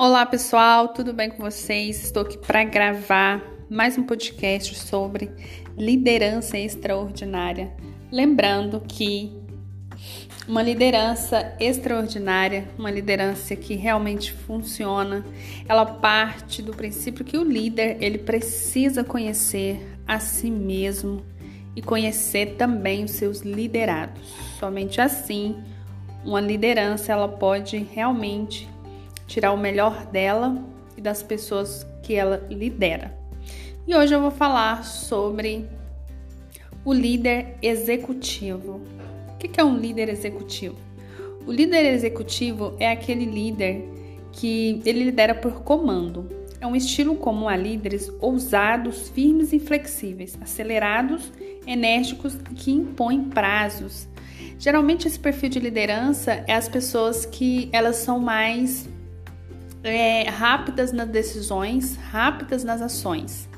Olá pessoal, tudo bem com vocês? Estou aqui para gravar mais um podcast sobre liderança extraordinária. Lembrando que uma liderança extraordinária, uma liderança que realmente funciona, ela parte do princípio que o líder ele precisa conhecer a si mesmo e conhecer também os seus liderados. Somente assim, uma liderança ela pode realmente tirar o melhor dela e das pessoas que ela lidera. E hoje eu vou falar sobre o líder executivo. O que é um líder executivo? O líder executivo é aquele líder que ele lidera por comando. É um estilo comum a líderes ousados, firmes e flexíveis, acelerados, enérgicos que impõem prazos. Geralmente esse perfil de liderança é as pessoas que elas são mais é, rápidas nas decisões, rápidas nas ações.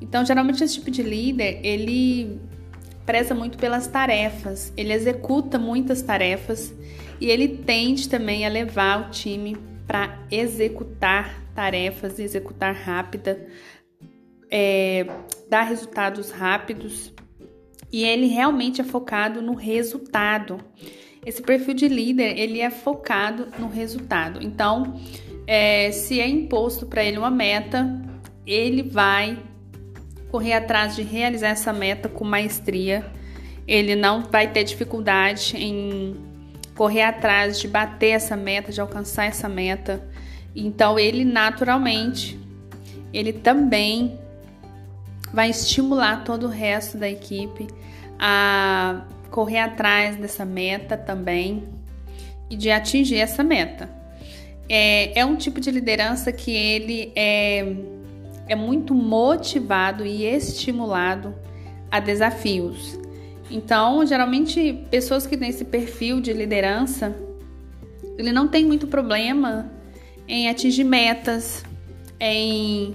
Então, geralmente esse tipo de líder, ele preza muito pelas tarefas, ele executa muitas tarefas e ele tende também a levar o time para executar tarefas, executar rápida, é, dar resultados rápidos e ele realmente é focado no resultado. Esse perfil de líder ele é focado no resultado. Então, é, se é imposto para ele uma meta, ele vai correr atrás de realizar essa meta com maestria. Ele não vai ter dificuldade em correr atrás de bater essa meta, de alcançar essa meta. Então ele naturalmente, ele também vai estimular todo o resto da equipe a correr atrás dessa meta também e de atingir essa meta é, é um tipo de liderança que ele é, é muito motivado e estimulado a desafios. Então, geralmente, pessoas que têm esse perfil de liderança, ele não tem muito problema em atingir metas, em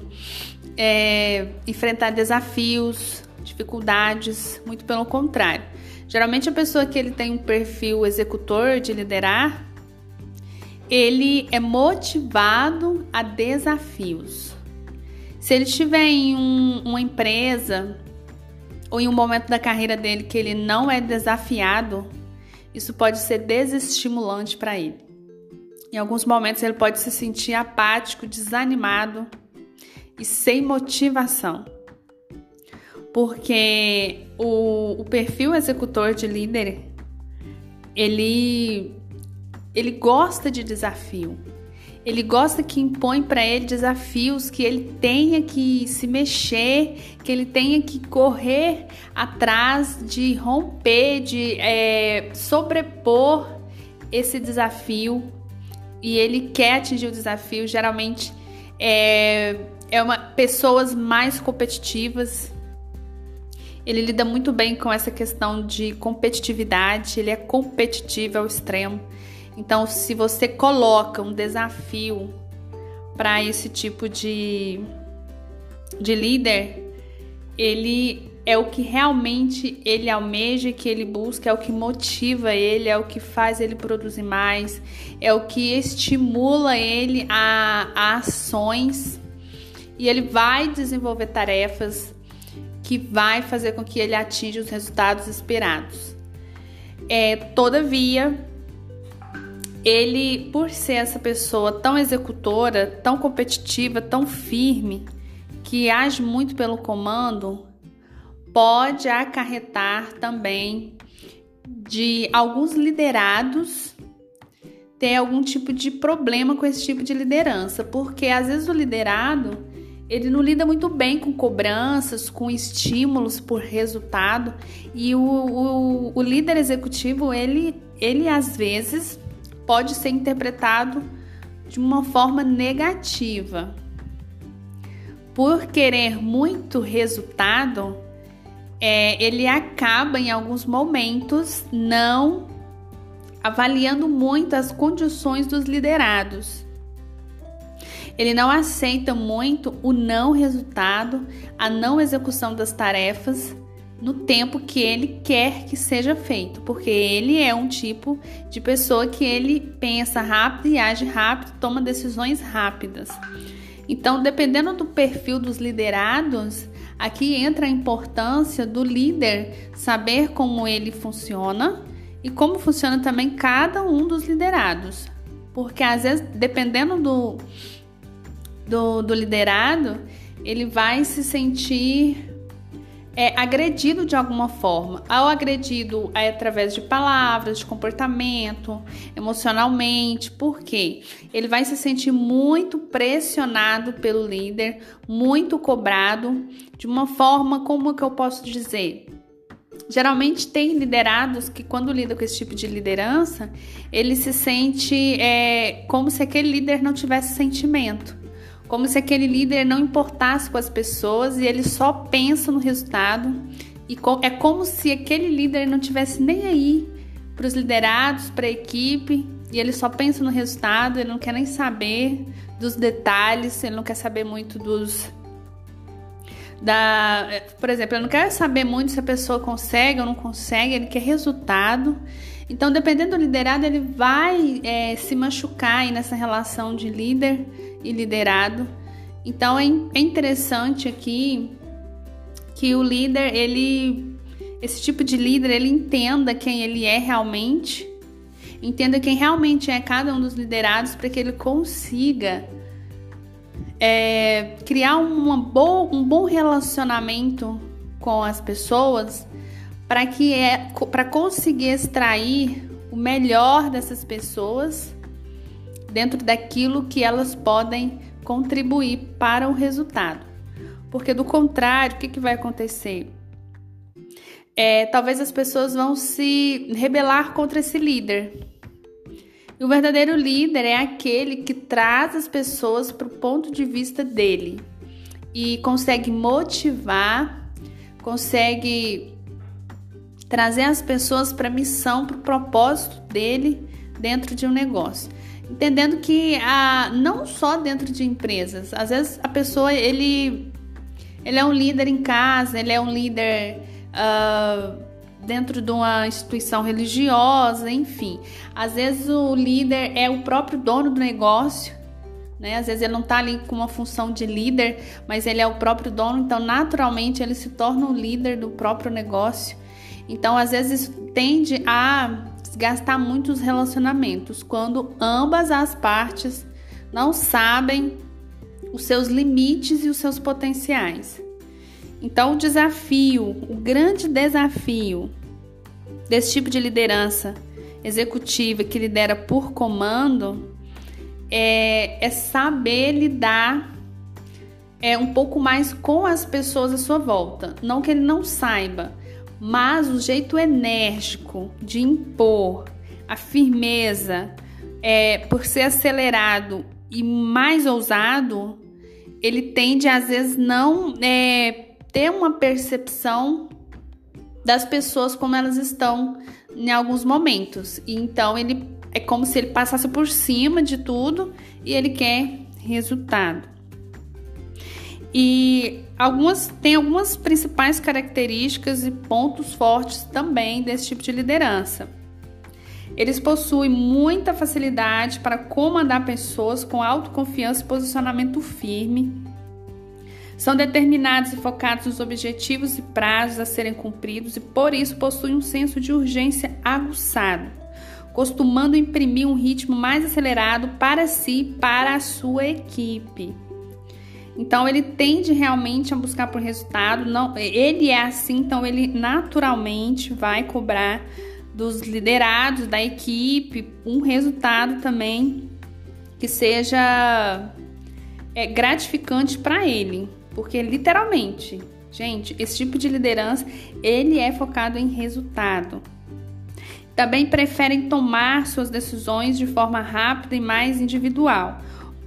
é, enfrentar desafios, dificuldades, muito pelo contrário. Geralmente, a pessoa que ele tem um perfil executor de liderar, ele é motivado a desafios. Se ele estiver em um, uma empresa ou em um momento da carreira dele que ele não é desafiado, isso pode ser desestimulante para ele. Em alguns momentos ele pode se sentir apático, desanimado e sem motivação. Porque o, o perfil executor de líder, ele ele gosta de desafio. Ele gosta que impõe para ele desafios, que ele tenha que se mexer, que ele tenha que correr atrás de romper, de é, sobrepor esse desafio. E ele quer atingir o desafio. Geralmente é, é uma pessoas mais competitivas. Ele lida muito bem com essa questão de competitividade. Ele é competitivo ao extremo. Então, se você coloca um desafio para esse tipo de, de líder, ele é o que realmente ele almeja, que ele busca, é o que motiva ele, é o que faz ele produzir mais, é o que estimula ele a, a ações e ele vai desenvolver tarefas que vai fazer com que ele atinja os resultados esperados. É, todavia, ele, por ser essa pessoa tão executora, tão competitiva, tão firme, que age muito pelo comando, pode acarretar também de alguns liderados ter algum tipo de problema com esse tipo de liderança, porque às vezes o liderado ele não lida muito bem com cobranças, com estímulos por resultado e o, o, o líder executivo ele, ele às vezes pode ser interpretado de uma forma negativa. Por querer muito resultado, é, ele acaba em alguns momentos não avaliando muito as condições dos liderados. Ele não aceita muito o não resultado, a não execução das tarefas no tempo que ele quer que seja feito, porque ele é um tipo de pessoa que ele pensa rápido e age rápido, toma decisões rápidas. Então, dependendo do perfil dos liderados, aqui entra a importância do líder saber como ele funciona e como funciona também cada um dos liderados. Porque às vezes, dependendo do, do, do liderado, ele vai se sentir é agredido de alguma forma. Ao agredido é através de palavras, de comportamento, emocionalmente, porque ele vai se sentir muito pressionado pelo líder, muito cobrado, de uma forma como que eu posso dizer? Geralmente tem liderados que quando lidam com esse tipo de liderança, ele se sente é, como se aquele líder não tivesse sentimento como se aquele líder não importasse com as pessoas e ele só pensa no resultado. E é como se aquele líder não tivesse nem aí para os liderados, para a equipe, e ele só pensa no resultado, ele não quer nem saber dos detalhes, ele não quer saber muito dos da, por exemplo, ele não quer saber muito se a pessoa consegue ou não consegue, ele quer resultado. Então, dependendo do liderado, ele vai é, se machucar aí nessa relação de líder e liderado. Então, é, é interessante aqui que o líder, ele, esse tipo de líder, ele entenda quem ele é realmente, entenda quem realmente é cada um dos liderados para que ele consiga é, criar uma boa, um bom relacionamento com as pessoas para que é para conseguir extrair o melhor dessas pessoas dentro daquilo que elas podem contribuir para o resultado. Porque do contrário, o que, que vai acontecer? É, talvez as pessoas vão se rebelar contra esse líder. E o verdadeiro líder é aquele que traz as pessoas para o ponto de vista dele e consegue motivar, consegue trazer as pessoas para a missão, para o propósito dele dentro de um negócio. Entendendo que a, não só dentro de empresas, às vezes a pessoa ele, ele é um líder em casa, ele é um líder uh, dentro de uma instituição religiosa, enfim. Às vezes o líder é o próprio dono do negócio né? Às vezes ele não está ali com uma função de líder, mas ele é o próprio dono, então naturalmente ele se torna o líder do próprio negócio. Então, às vezes, tende a desgastar muitos relacionamentos quando ambas as partes não sabem os seus limites e os seus potenciais. Então, o desafio, o grande desafio desse tipo de liderança executiva que lidera por comando é, é saber lidar é, um pouco mais com as pessoas à sua volta. Não que ele não saiba, mas o jeito enérgico de impor a firmeza, é, por ser acelerado e mais ousado, ele tende às vezes não é, ter uma percepção das pessoas como elas estão em alguns momentos. E então ele é como se ele passasse por cima de tudo e ele quer resultado. E algumas tem algumas principais características e pontos fortes também desse tipo de liderança. Eles possuem muita facilidade para comandar pessoas com autoconfiança e posicionamento firme. São determinados e focados nos objetivos e prazos a serem cumpridos e por isso possuem um senso de urgência aguçado, costumando imprimir um ritmo mais acelerado para si e para a sua equipe. Então ele tende realmente a buscar por resultado, não, ele é assim, então ele naturalmente vai cobrar dos liderados da equipe um resultado também que seja é, gratificante para ele, porque literalmente, gente, esse tipo de liderança ele é focado em resultado. Também preferem tomar suas decisões de forma rápida e mais individual.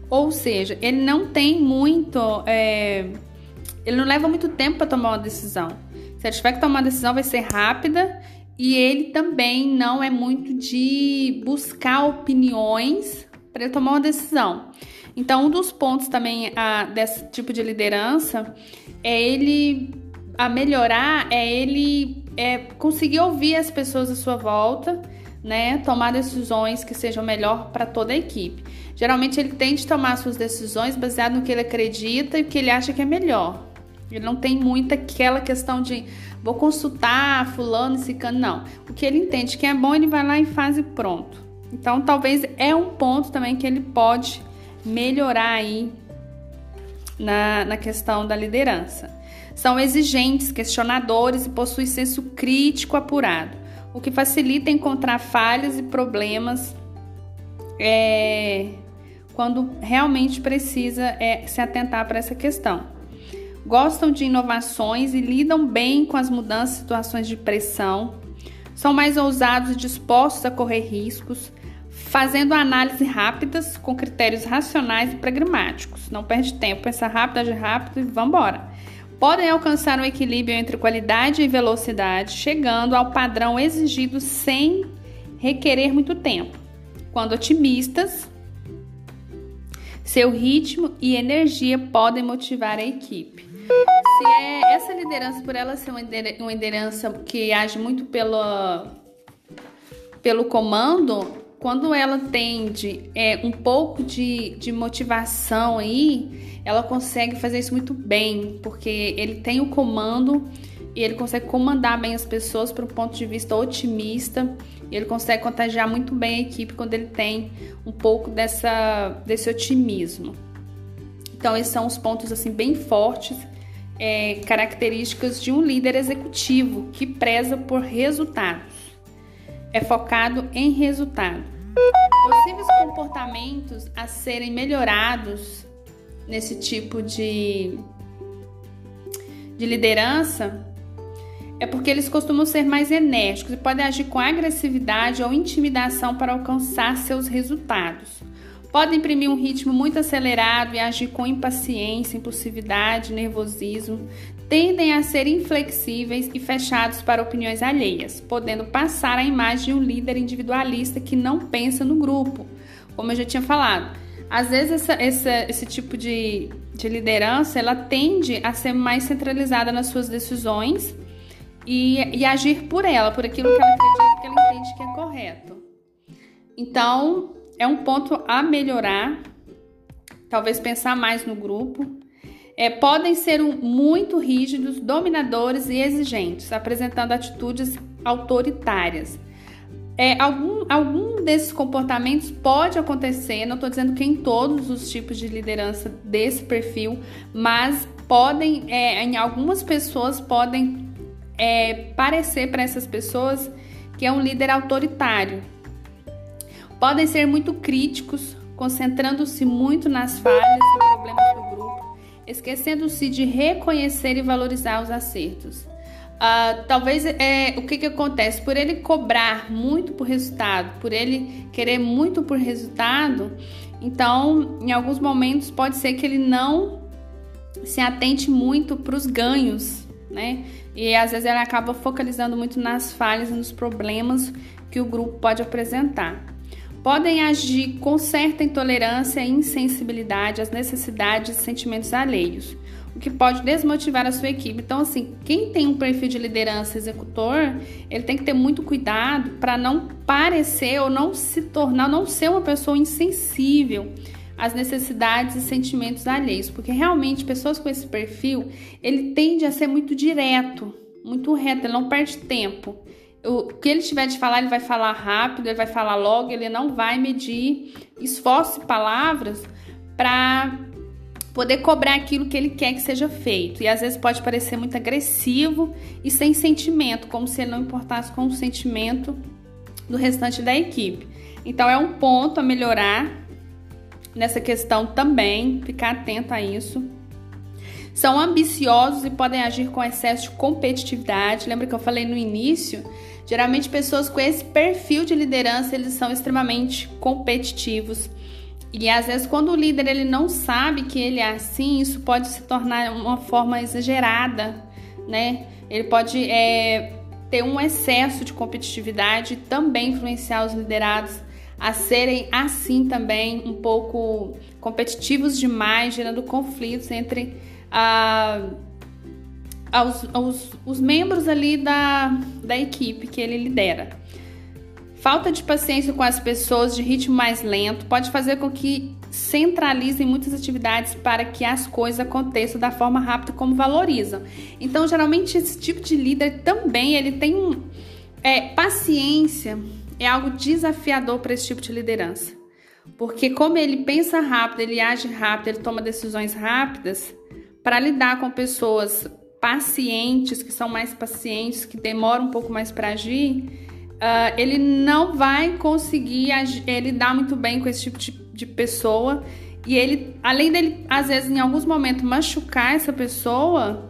Ou seja, ele não tem muito. É, ele não leva muito tempo para tomar uma decisão. Se ele tiver que tomar uma decisão, vai ser rápida. E ele também não é muito de buscar opiniões para ele tomar uma decisão. Então, um dos pontos também a, desse tipo de liderança é ele a melhorar é ele é, conseguir ouvir as pessoas à sua volta, né? Tomar decisões que sejam melhor para toda a equipe. Geralmente ele tende a tomar suas decisões baseado no que ele acredita e o que ele acha que é melhor. Ele não tem muita aquela questão de vou consultar fulano, esse cano, não. O que ele entende que é bom, ele vai lá e faz e pronto. Então, talvez é um ponto também que ele pode melhorar aí na, na questão da liderança. São exigentes, questionadores e possuem senso crítico apurado, o que facilita encontrar falhas e problemas é, quando realmente precisa é, se atentar para essa questão. Gostam de inovações e lidam bem com as mudanças e situações de pressão. São mais ousados e dispostos a correr riscos, fazendo análises rápidas com critérios racionais e pragmáticos. Não perde tempo, pensa rápido, age rápido e vamos embora. Podem alcançar um equilíbrio entre qualidade e velocidade, chegando ao padrão exigido sem requerer muito tempo. Quando otimistas, seu ritmo e energia podem motivar a equipe. Se é essa liderança, por ela ser uma liderança que age muito pelo, pelo comando, quando ela tende é, um pouco de, de motivação aí, ela consegue fazer isso muito bem, porque ele tem o comando e ele consegue comandar bem as pessoas para um ponto de vista otimista. Ele consegue contagiar muito bem a equipe quando ele tem um pouco dessa, desse otimismo. Então, esses são os pontos assim bem fortes, é, características de um líder executivo que preza por resultados. É focado em resultado. Possíveis comportamentos a serem melhorados nesse tipo de, de liderança é porque eles costumam ser mais enérgicos e podem agir com agressividade ou intimidação para alcançar seus resultados. Podem imprimir um ritmo muito acelerado e agir com impaciência, impulsividade, nervosismo, tendem a ser inflexíveis e fechados para opiniões alheias, podendo passar a imagem de um líder individualista que não pensa no grupo, como eu já tinha falado. Às vezes essa, essa, esse tipo de, de liderança ela tende a ser mais centralizada nas suas decisões e, e agir por ela, por aquilo que ela acredita que ela entende que é correto. Então, é um ponto a melhorar, talvez pensar mais no grupo, é, podem ser um, muito rígidos, dominadores e exigentes, apresentando atitudes autoritárias. É, algum, algum desses comportamentos pode acontecer, não estou dizendo que em todos os tipos de liderança desse perfil, mas podem, é, em algumas pessoas, podem é, parecer para essas pessoas que é um líder autoritário. Podem ser muito críticos, concentrando-se muito nas falhas e problemas do esquecendo-se de reconhecer e valorizar os acertos. Uh, talvez é, o que, que acontece? Por ele cobrar muito por resultado, por ele querer muito por resultado, então em alguns momentos pode ser que ele não se atente muito para os ganhos, né? E às vezes ele acaba focalizando muito nas falhas e nos problemas que o grupo pode apresentar podem agir com certa intolerância e insensibilidade às necessidades e sentimentos alheios, o que pode desmotivar a sua equipe. Então, assim, quem tem um perfil de liderança executor, ele tem que ter muito cuidado para não parecer ou não se tornar, não ser uma pessoa insensível às necessidades e sentimentos alheios, porque realmente pessoas com esse perfil, ele tende a ser muito direto, muito reto, ele não perde tempo o que ele tiver de falar, ele vai falar rápido, ele vai falar logo, ele não vai medir esforço e palavras para poder cobrar aquilo que ele quer que seja feito. E às vezes pode parecer muito agressivo e sem sentimento, como se ele não importasse com o sentimento do restante da equipe. Então é um ponto a melhorar nessa questão também, ficar atento a isso. São ambiciosos e podem agir com excesso de competitividade. Lembra que eu falei no início Geralmente pessoas com esse perfil de liderança, eles são extremamente competitivos. E às vezes quando o líder ele não sabe que ele é assim, isso pode se tornar uma forma exagerada, né? Ele pode é, ter um excesso de competitividade e também influenciar os liderados a serem assim também um pouco competitivos demais, gerando conflitos entre a aos, aos os membros ali da, da equipe que ele lidera. Falta de paciência com as pessoas de ritmo mais lento pode fazer com que centralizem muitas atividades para que as coisas aconteçam da forma rápida como valorizam. Então, geralmente esse tipo de líder também ele tem é, paciência é algo desafiador para esse tipo de liderança. Porque como ele pensa rápido, ele age rápido, ele toma decisões rápidas, para lidar com pessoas pacientes, que são mais pacientes, que demoram um pouco mais para agir, uh, ele não vai conseguir agir, lidar muito bem com esse tipo de, de pessoa. E ele, além dele, às vezes, em alguns momentos, machucar essa pessoa,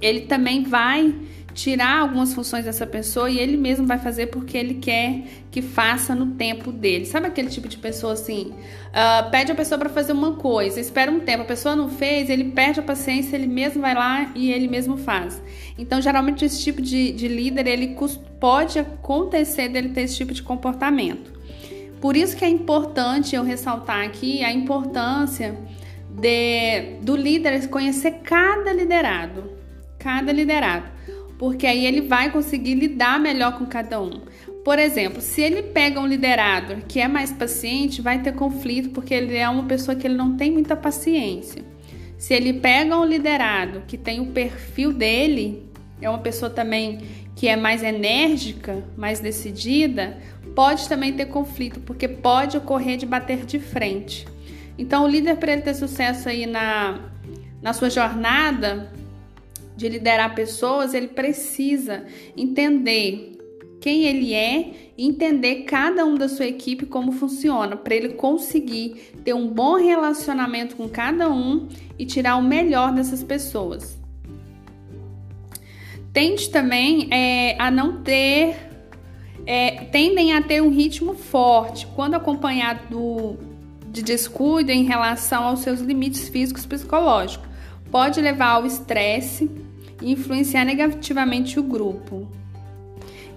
ele também vai tirar algumas funções dessa pessoa e ele mesmo vai fazer porque ele quer que faça no tempo dele. Sabe aquele tipo de pessoa assim? Uh, pede a pessoa para fazer uma coisa, espera um tempo, a pessoa não fez, ele perde a paciência, ele mesmo vai lá e ele mesmo faz. Então, geralmente, esse tipo de, de líder, ele pode acontecer dele ter esse tipo de comportamento. Por isso que é importante eu ressaltar aqui a importância de, do líder conhecer cada liderado. Cada liderado porque aí ele vai conseguir lidar melhor com cada um. Por exemplo, se ele pega um liderado que é mais paciente, vai ter conflito porque ele é uma pessoa que ele não tem muita paciência. Se ele pega um liderado que tem o perfil dele, é uma pessoa também que é mais enérgica, mais decidida, pode também ter conflito, porque pode ocorrer de bater de frente. Então, o líder, para ele ter sucesso aí na, na sua jornada, de liderar pessoas, ele precisa entender quem ele é entender cada um da sua equipe como funciona, para ele conseguir ter um bom relacionamento com cada um e tirar o melhor dessas pessoas. Tente também é, a não ter, é, tendem a ter um ritmo forte quando acompanhado de descuido em relação aos seus limites físicos e psicológicos. Pode levar ao estresse, e influenciar negativamente o grupo.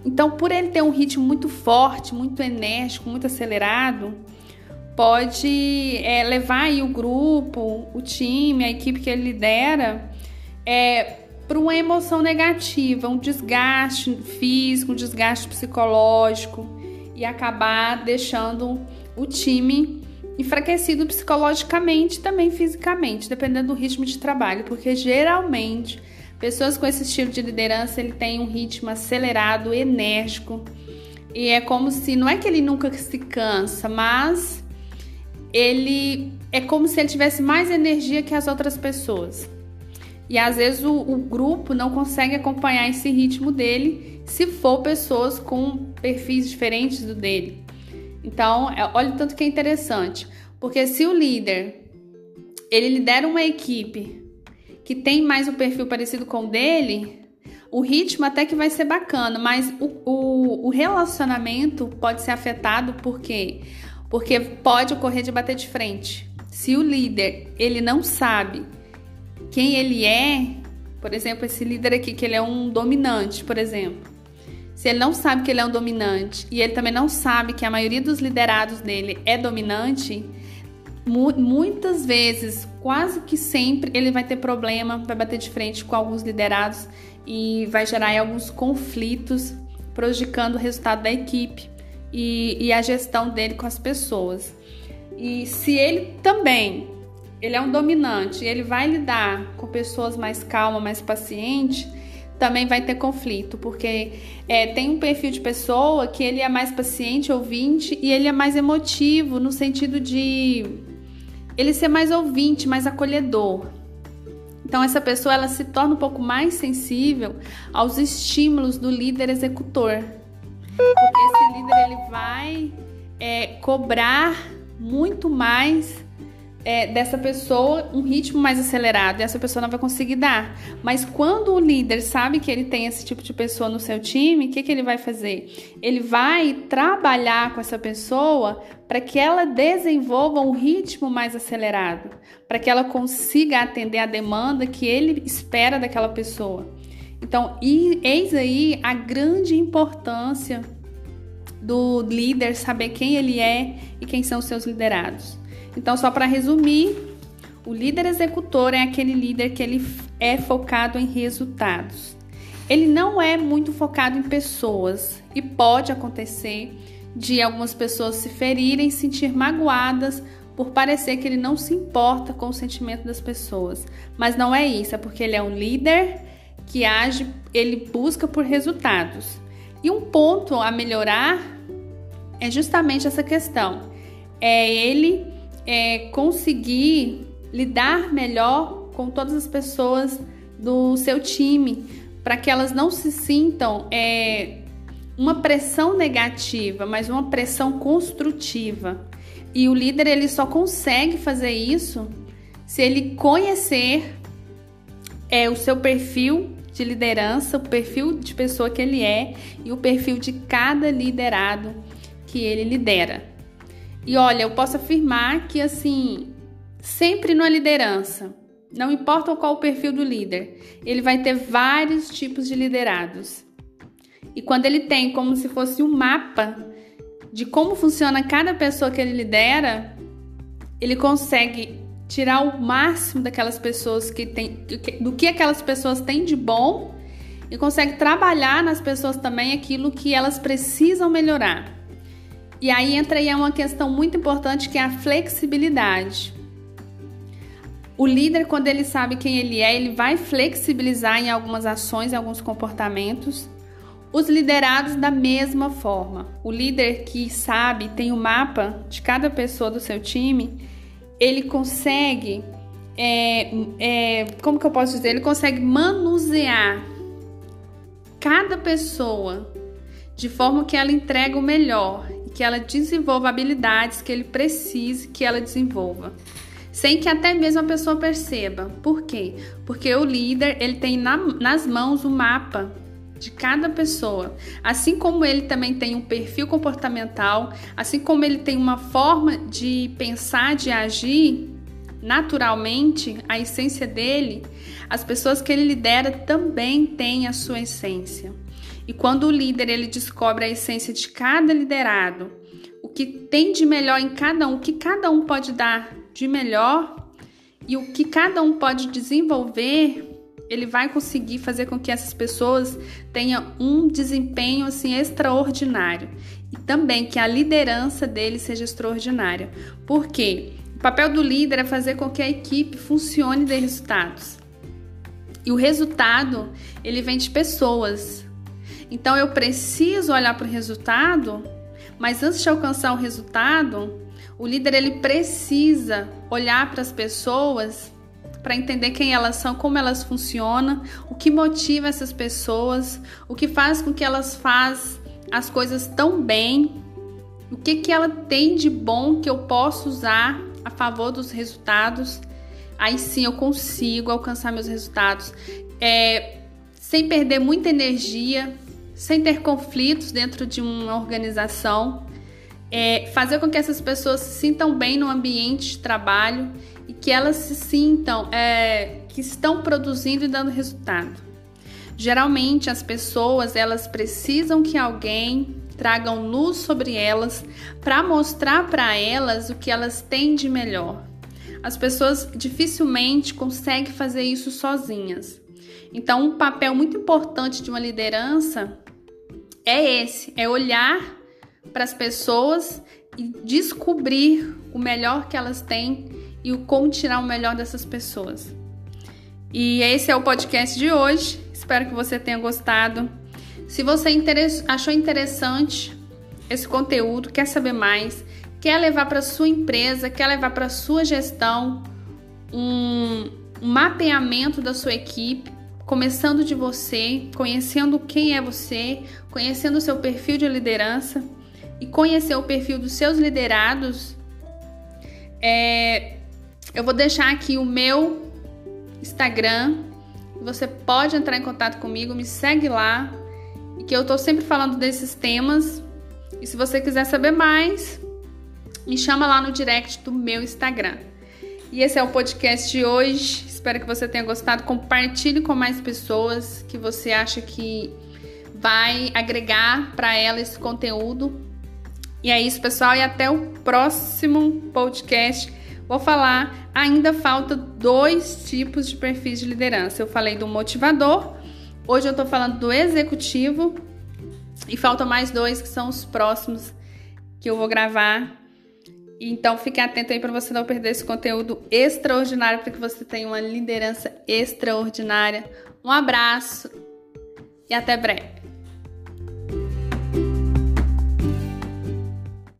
Então, por ele ter um ritmo muito forte, muito enérgico, muito acelerado, pode é, levar o grupo, o time, a equipe que ele lidera, é, para uma emoção negativa, um desgaste físico, um desgaste psicológico e acabar deixando o time enfraquecido psicologicamente, também fisicamente, dependendo do ritmo de trabalho, porque geralmente Pessoas com esse estilo de liderança, ele tem um ritmo acelerado, enérgico. E é como se, não é que ele nunca se cansa, mas ele é como se ele tivesse mais energia que as outras pessoas. E às vezes o, o grupo não consegue acompanhar esse ritmo dele se for pessoas com perfis diferentes do dele. Então, é, olha o tanto que é interessante. Porque se o líder ele lidera uma equipe que tem mais um perfil parecido com o dele, o ritmo até que vai ser bacana, mas o, o, o relacionamento pode ser afetado por quê? Porque pode ocorrer de bater de frente. Se o líder ele não sabe quem ele é, por exemplo, esse líder aqui que ele é um dominante, por exemplo. Se ele não sabe que ele é um dominante e ele também não sabe que a maioria dos liderados dele é dominante, muitas vezes, quase que sempre, ele vai ter problema, vai bater de frente com alguns liderados e vai gerar alguns conflitos, prejudicando o resultado da equipe e, e a gestão dele com as pessoas. E se ele também ele é um dominante ele vai lidar com pessoas mais calmas, mais pacientes, também vai ter conflito, porque é, tem um perfil de pessoa que ele é mais paciente, ouvinte, e ele é mais emotivo, no sentido de ele ser mais ouvinte, mais acolhedor. Então essa pessoa ela se torna um pouco mais sensível aos estímulos do líder executor, porque esse líder ele vai é, cobrar muito mais é, dessa pessoa um ritmo mais acelerado e essa pessoa não vai conseguir dar. Mas quando o líder sabe que ele tem esse tipo de pessoa no seu time, o que, que ele vai fazer? Ele vai trabalhar com essa pessoa para que ela desenvolva um ritmo mais acelerado, para que ela consiga atender a demanda que ele espera daquela pessoa. Então, e, eis aí a grande importância do líder saber quem ele é e quem são os seus liderados. Então, só para resumir, o líder executor é aquele líder que ele é focado em resultados. Ele não é muito focado em pessoas e pode acontecer de algumas pessoas se ferirem, sentir magoadas por parecer que ele não se importa com o sentimento das pessoas. Mas não é isso, é porque ele é um líder que age, ele busca por resultados. E um ponto a melhorar é justamente essa questão. É ele é, conseguir lidar melhor com todas as pessoas do seu time, para que elas não se sintam é, uma pressão negativa, mas uma pressão construtiva. E o líder ele só consegue fazer isso se ele conhecer é, o seu perfil de liderança, o perfil de pessoa que ele é e o perfil de cada liderado que ele lidera. E olha, eu posso afirmar que assim, sempre na liderança, não importa qual o perfil do líder, ele vai ter vários tipos de liderados. E quando ele tem como se fosse um mapa de como funciona cada pessoa que ele lidera, ele consegue tirar o máximo daquelas pessoas que tem, do que aquelas pessoas têm de bom e consegue trabalhar nas pessoas também aquilo que elas precisam melhorar. E aí entra aí uma questão muito importante que é a flexibilidade. O líder, quando ele sabe quem ele é, ele vai flexibilizar em algumas ações, em alguns comportamentos. Os liderados da mesma forma. O líder que sabe, tem o um mapa de cada pessoa do seu time, ele consegue, é, é, como que eu posso dizer? Ele consegue manusear cada pessoa de forma que ela entregue o melhor que ela desenvolva habilidades que ele precise que ela desenvolva sem que até mesmo a pessoa perceba. Por quê? Porque o líder ele tem na, nas mãos o mapa de cada pessoa. Assim como ele também tem um perfil comportamental, assim como ele tem uma forma de pensar, de agir naturalmente, a essência dele, as pessoas que ele lidera também têm a sua essência. E quando o líder ele descobre a essência de cada liderado, o que tem de melhor em cada um, o que cada um pode dar de melhor e o que cada um pode desenvolver, ele vai conseguir fazer com que essas pessoas tenham um desempenho assim extraordinário e também que a liderança dele seja extraordinária. Por quê? O papel do líder é fazer com que a equipe funcione e dê resultados. E o resultado, ele vem de pessoas. Então eu preciso olhar para o resultado, mas antes de alcançar o resultado, o líder ele precisa olhar para as pessoas para entender quem elas são, como elas funcionam, o que motiva essas pessoas, o que faz com que elas façam as coisas tão bem, o que que ela tem de bom que eu posso usar a favor dos resultados. Aí sim eu consigo alcançar meus resultados, é, sem perder muita energia, sem ter conflitos dentro de uma organização é, fazer com que essas pessoas se sintam bem no ambiente de trabalho e que elas se sintam é, que estão produzindo e dando resultado. Geralmente as pessoas elas precisam que alguém traga luz sobre elas para mostrar para elas o que elas têm de melhor. As pessoas dificilmente conseguem fazer isso sozinhas. Então, um papel muito importante de uma liderança é esse: é olhar para as pessoas e descobrir o melhor que elas têm e o como tirar o melhor dessas pessoas. E esse é o podcast de hoje. Espero que você tenha gostado. Se você achou interessante esse conteúdo, quer saber mais, quer levar para sua empresa, quer levar para sua gestão um, um mapeamento da sua equipe, começando de você, conhecendo quem é você, conhecendo o seu perfil de liderança e conhecer o perfil dos seus liderados, é, eu vou deixar aqui o meu Instagram. Você pode entrar em contato comigo, me segue lá, que eu tô sempre falando desses temas. E se você quiser saber mais, me chama lá no direct do meu Instagram. E esse é o podcast de hoje. Espero que você tenha gostado. Compartilhe com mais pessoas que você acha que vai agregar para ela esse conteúdo. E é isso, pessoal, e até o próximo podcast. Vou falar, ainda falta dois tipos de perfis de liderança. Eu falei do motivador, hoje eu tô falando do executivo e faltam mais dois que são os próximos que eu vou gravar. Então fique atento aí para você não perder esse conteúdo extraordinário para que você tenha uma liderança extraordinária. Um abraço e até breve.